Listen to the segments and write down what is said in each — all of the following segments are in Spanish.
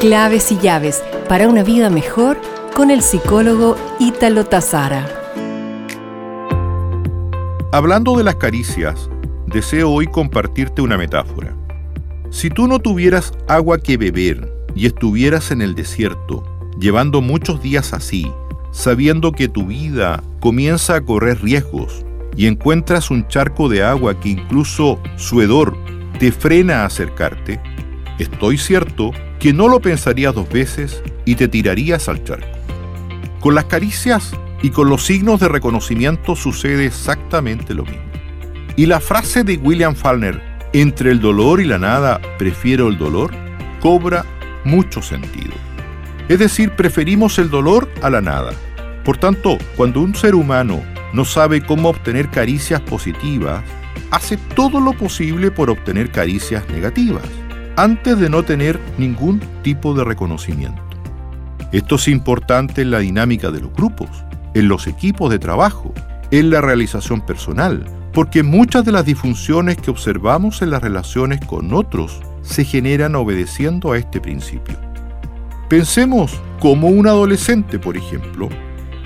Claves y llaves para una vida mejor con el psicólogo Ítalo Tazara. Hablando de las caricias, deseo hoy compartirte una metáfora. Si tú no tuvieras agua que beber y estuvieras en el desierto, llevando muchos días así, sabiendo que tu vida comienza a correr riesgos y encuentras un charco de agua que incluso su hedor te frena a acercarte, estoy cierto que no lo pensarías dos veces y te tirarías al charco. Con las caricias y con los signos de reconocimiento sucede exactamente lo mismo. Y la frase de William Faulkner, entre el dolor y la nada, prefiero el dolor, cobra mucho sentido. Es decir, preferimos el dolor a la nada. Por tanto, cuando un ser humano no sabe cómo obtener caricias positivas, hace todo lo posible por obtener caricias negativas antes de no tener ningún tipo de reconocimiento. Esto es importante en la dinámica de los grupos, en los equipos de trabajo, en la realización personal, porque muchas de las disfunciones que observamos en las relaciones con otros se generan obedeciendo a este principio. Pensemos como un adolescente, por ejemplo,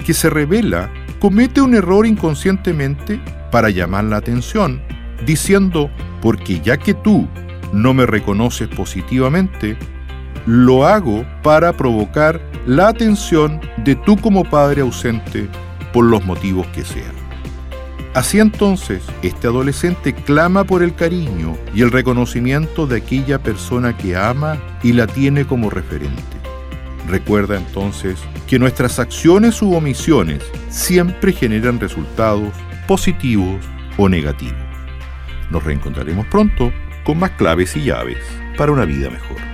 que se revela, comete un error inconscientemente para llamar la atención, diciendo, porque ya que tú no me reconoces positivamente, lo hago para provocar la atención de tú como padre ausente por los motivos que sean. Así entonces, este adolescente clama por el cariño y el reconocimiento de aquella persona que ama y la tiene como referente. Recuerda entonces que nuestras acciones u omisiones siempre generan resultados positivos o negativos. Nos reencontraremos pronto con más claves y llaves para una vida mejor.